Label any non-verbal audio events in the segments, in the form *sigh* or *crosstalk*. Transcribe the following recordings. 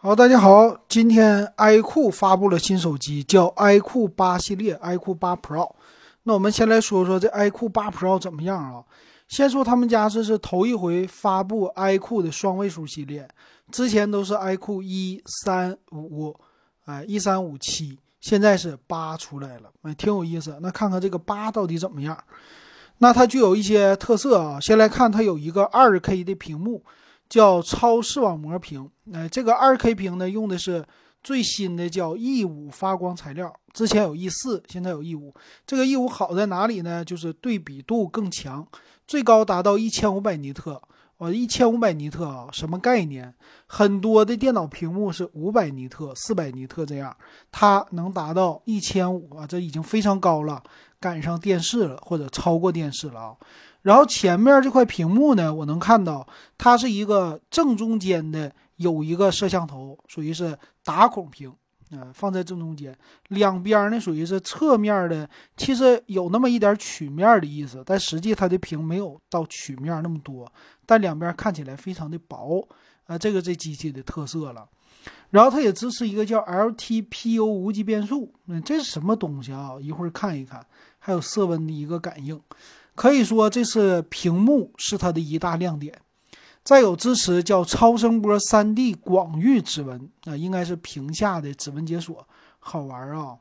好，大家好，今天 iQOO 发布了新手机，叫 iQOO 八系列，iQOO 八 Pro。那我们先来说说这 iQOO 八 Pro 怎么样啊？先说他们家这是头一回发布 iQOO 的双位数系列，之前都是 iQOO 一三五，哎一三五七，现在是八出来了，哎挺有意思。那看看这个八到底怎么样？那它具有一些特色啊，先来看它有一个二 K 的屏幕。叫超视网膜屏，哎，这个二 K 屏呢，用的是最新的叫 E 五发光材料，之前有 E 四，现在有 E 五。这个 E 五好在哪里呢？就是对比度更强，最高达到一千五百尼特。哦，一千五百尼特啊，什么概念？很多的电脑屏幕是五百尼特、四百尼特这样，它能达到一千五啊，这已经非常高了，赶上电视了，或者超过电视了啊。然后前面这块屏幕呢，我能看到它是一个正中间的有一个摄像头，属于是打孔屏，啊，放在正中间。两边呢属于是侧面的，其实有那么一点曲面的意思，但实际它的屏没有到曲面那么多，但两边看起来非常的薄，啊，这个这机器的特色了。然后它也支持一个叫 LTPO 无级变速，嗯，这是什么东西啊？一会儿看一看，还有色温的一个感应。可以说，这是屏幕是它的一大亮点。再有支持叫超声波 3D 广域指纹啊，应该是屏下的指纹解锁，好玩啊。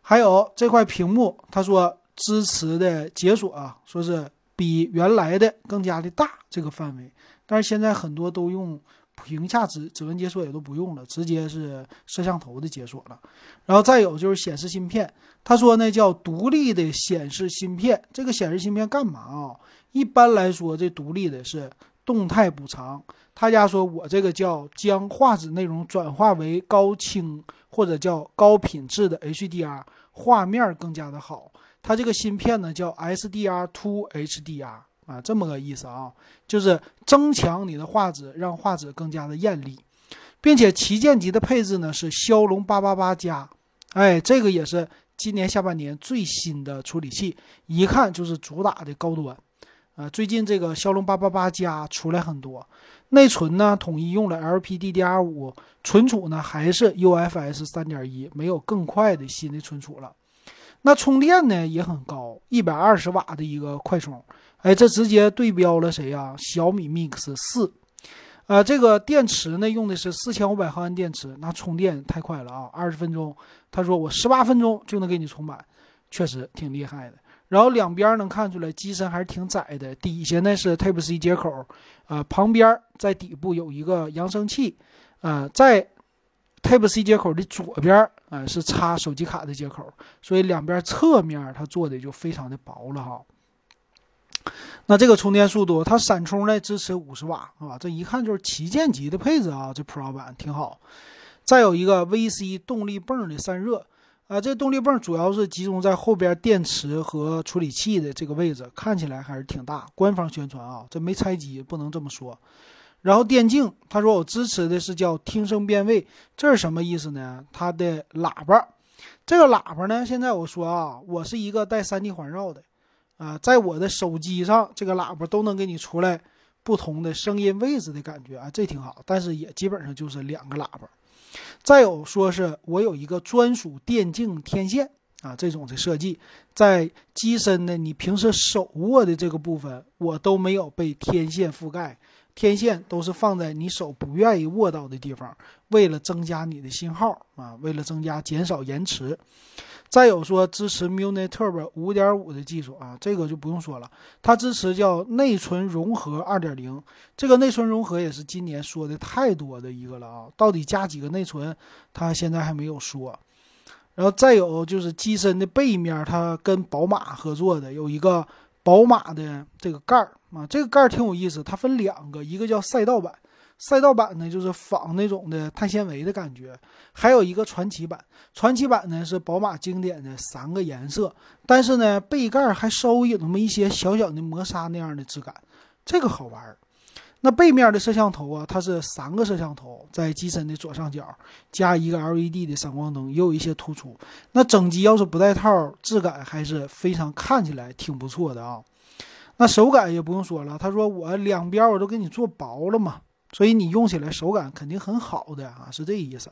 还有这块屏幕，他说支持的解锁啊，说是比原来的更加的大这个范围，但是现在很多都用。屏下指指纹解锁也都不用了，直接是摄像头的解锁了。然后再有就是显示芯片，他说呢叫独立的显示芯片。这个显示芯片干嘛啊？一般来说，这独立的是动态补偿。他家说我这个叫将画质内容转化为高清或者叫高品质的 HDR，画面更加的好。它这个芯片呢叫 SDR to HDR。啊，这么个意思啊，就是增强你的画质，让画质更加的艳丽，并且旗舰级的配置呢是骁龙八八八加，哎，这个也是今年下半年最新的处理器，一看就是主打的高端。啊，最近这个骁龙八八八加出来很多，内存呢统一用了 LPDDR5，存储呢还是 UFS 三点一，没有更快的新的存储了。那充电呢也很高，一百二十瓦的一个快充。哎，这直接对标了谁呀？小米 Mix 四，啊，这个电池呢用的是四千五百毫安电池，那充电太快了啊，二十分钟，他说我十八分钟就能给你充满，确实挺厉害的。然后两边能看出来机身还是挺窄的，底下呢是 Type C 接口，啊，旁边在底部有一个扬声器，啊，在 Type C 接口的左边啊是插手机卡的接口，所以两边侧面它做的就非常的薄了哈。那这个充电速度，它闪充呢支持五十瓦啊，这一看就是旗舰级的配置啊，这 Pro 版挺好。再有一个 VC 动力泵的散热啊，这动力泵主要是集中在后边电池和处理器的这个位置，看起来还是挺大。官方宣传啊，这没拆机，不能这么说。然后电竞，他说我支持的是叫听声辨位，这是什么意思呢？它的喇叭，这个喇叭呢，现在我说啊，我是一个带 3D 环绕的。啊，在我的手机上，这个喇叭都能给你出来不同的声音位置的感觉啊，这挺好。但是也基本上就是两个喇叭。再有说是我有一个专属电竞天线啊，这种的设计，在机身的你平时手握的这个部分，我都没有被天线覆盖，天线都是放在你手不愿意握到的地方，为了增加你的信号啊，为了增加减少延迟。再有说支持 Muni Turbo 五点五的技术啊，这个就不用说了。它支持叫内存融合二点零，这个内存融合也是今年说的太多的一个了啊。到底加几个内存，它现在还没有说。然后再有就是机身的背面，它跟宝马合作的有一个宝马的这个盖儿啊，这个盖儿挺有意思，它分两个，一个叫赛道版。赛道版呢，就是仿那种的碳纤维的感觉，还有一个传奇版。传奇版呢是宝马经典的三个颜色，但是呢背盖还稍微有那么一些小小的磨砂那样的质感，这个好玩。那背面的摄像头啊，它是三个摄像头在机身的左上角，加一个 LED 的闪光灯，也有一些突出。那整机要是不带套，质感还是非常看起来挺不错的啊。那手感也不用说了，他说我两边我都给你做薄了嘛。所以你用起来手感肯定很好的啊，是这意思。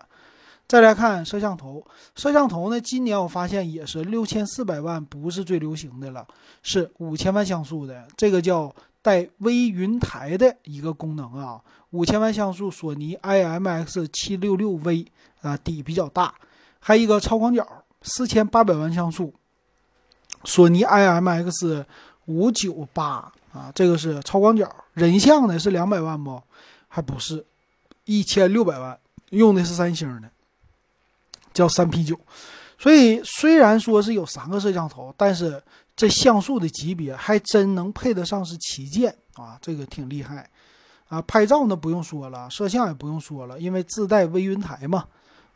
再来看摄像头，摄像头呢，今年我发现也是六千四百万不是最流行的了，是五千万像素的，这个叫带微云台的一个功能啊。五千万像素，索尼 IMX 七六六 V 啊，底比较大，还有一个超广角，四千八百万像素，索尼 IMX 五九八啊，这个是超广角，人像的是两百万不？还不是，一千六百万，用的是三星的。叫三 P 九，所以虽然说是有三个摄像头，但是这像素的级别还真能配得上是旗舰啊，这个挺厉害啊。拍照呢不用说了，摄像也不用说了，因为自带微云台嘛，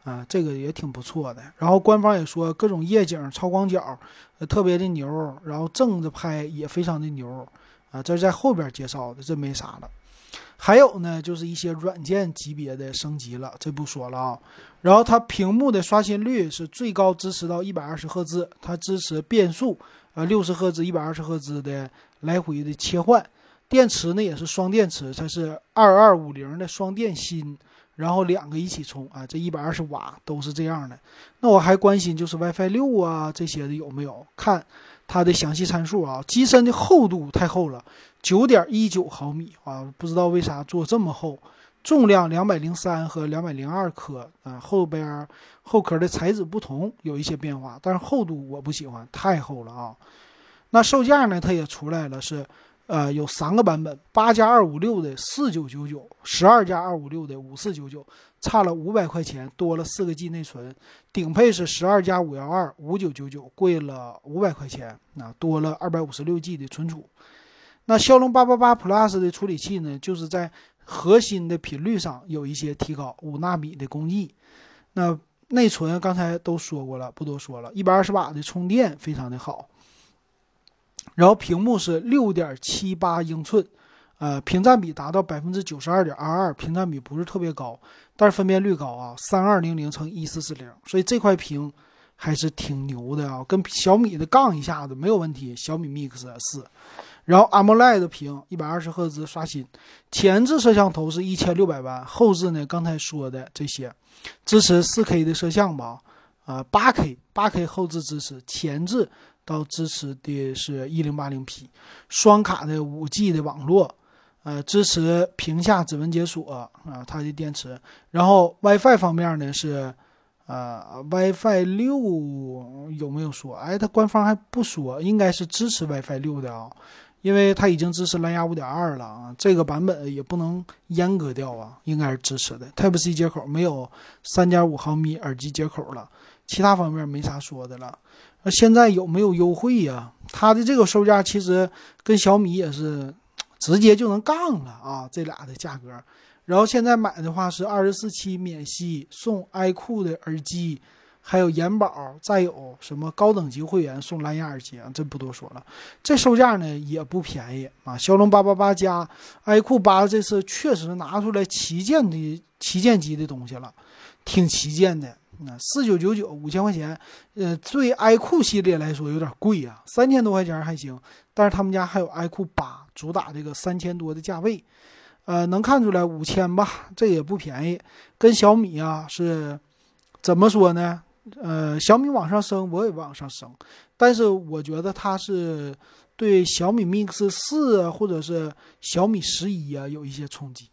啊，这个也挺不错的。然后官方也说各种夜景、超广角，特别的牛，然后正着拍也非常的牛啊。这是在后边介绍的，这没啥了。还有呢，就是一些软件级别的升级了，这不说了啊。然后它屏幕的刷新率是最高支持到一百二十赫兹，它支持变速，呃，六十赫兹、一百二十赫兹的来回的切换。电池呢也是双电池，它是二二五零的双电芯，然后两个一起充啊，这一百二十瓦都是这样的。那我还关心就是 WiFi 六啊这些的有没有看。它的详细参数啊，机身的厚度太厚了，九点一九毫米啊，不知道为啥做这么厚。重量两百零三和两百零二克啊，后边后壳的材质不同，有一些变化，但是厚度我不喜欢，太厚了啊。那售价呢，它也出来了，是。呃，有三个版本，八加二五六的四九九九，十二加二五六的五四九九，差了五百块钱，多了四个 G 内存。顶配是十二加五幺二五九九九，贵了五百块钱，那多了二百五十六 G 的存储。那骁龙八八八 Plus 的处理器呢，就是在核心的频率上有一些提高，五纳米的工艺。那内存刚才都说过了，不多说了。一百二十瓦的充电非常的好。然后屏幕是六点七八英寸，呃，屏占比达到百分之九十二点二二，屏占比不是特别高，但是分辨率高啊，三二零零乘一四四零，所以这块屏还是挺牛的啊，跟小米的杠一下子没有问题。小米 Mix 四，然后 AMOLED 屏，一百二十赫兹刷新，前置摄像头是一千六百万，后置呢刚才说的这些，支持四 K 的摄像吧，啊，八 K 八 K 后置支持，前置。到支持的是一零八零 P，双卡的五 G 的网络，呃，支持屏下指纹解锁啊，它的电池。然后 WiFi 方面呢是，呃，WiFi 六有没有说？哎，它官方还不说，应该是支持 WiFi 六的啊，因为它已经支持蓝牙五点二了啊，这个版本也不能阉割掉啊，应该是支持的。Type C 接口没有三点五毫米耳机接口了，其他方面没啥说的了。那现在有没有优惠呀？它的这个售价其实跟小米也是 *tsk* 直接就能杠了啊，这俩的价格。然后现在买的话是二十四期免息送 iQOO 的耳机，还有延保，再有什么高等级会员送蓝牙耳机啊，这不多说了。这售价呢也不便宜啊。骁龙八八八加 iQOO 八这次确实拿出来旗舰的旗舰级的东西了，挺旗舰的。四九九九五千块钱，呃，对 iQOO 系列来说有点贵啊，三千多块钱还行，但是他们家还有 iQOO 八，主打这个三千多的价位，呃，能看出来五千吧，这也不便宜。跟小米啊是怎么说呢？呃，小米往上升，我也往上升，但是我觉得它是对小米 Mix 四或者是小米十一啊有一些冲击。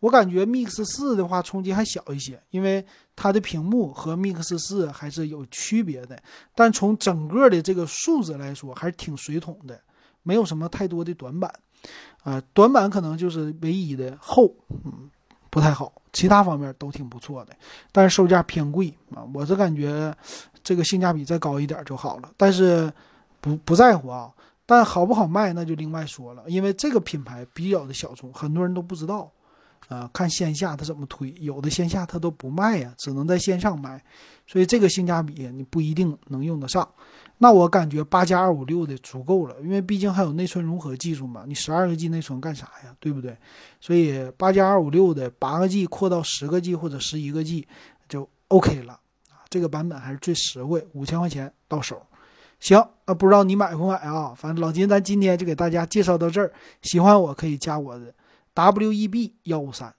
我感觉 Mix 四的话冲击还小一些，因为它的屏幕和 Mix 四还是有区别的。但从整个的这个数字来说，还是挺水桶的，没有什么太多的短板。啊，短板可能就是唯一的厚，嗯，不太好。其他方面都挺不错的，但是售价偏贵啊。我是感觉这个性价比再高一点就好了，但是不不在乎啊。但好不好卖那就另外说了，因为这个品牌比较的小众，很多人都不知道。啊，看线下它怎么推，有的线下它都不卖呀，只能在线上卖，所以这个性价比你不一定能用得上。那我感觉八加二五六的足够了，因为毕竟还有内存融合技术嘛，你十二个 G 内存干啥呀，对不对？所以八加二五六的八个 G 扩到十个 G 或者十一个 G 就 OK 了啊，这个版本还是最实惠，五千块钱到手。行，那不知道你买不买啊？反正老金咱今天就给大家介绍到这儿，喜欢我可以加我的。W E B 幺五三。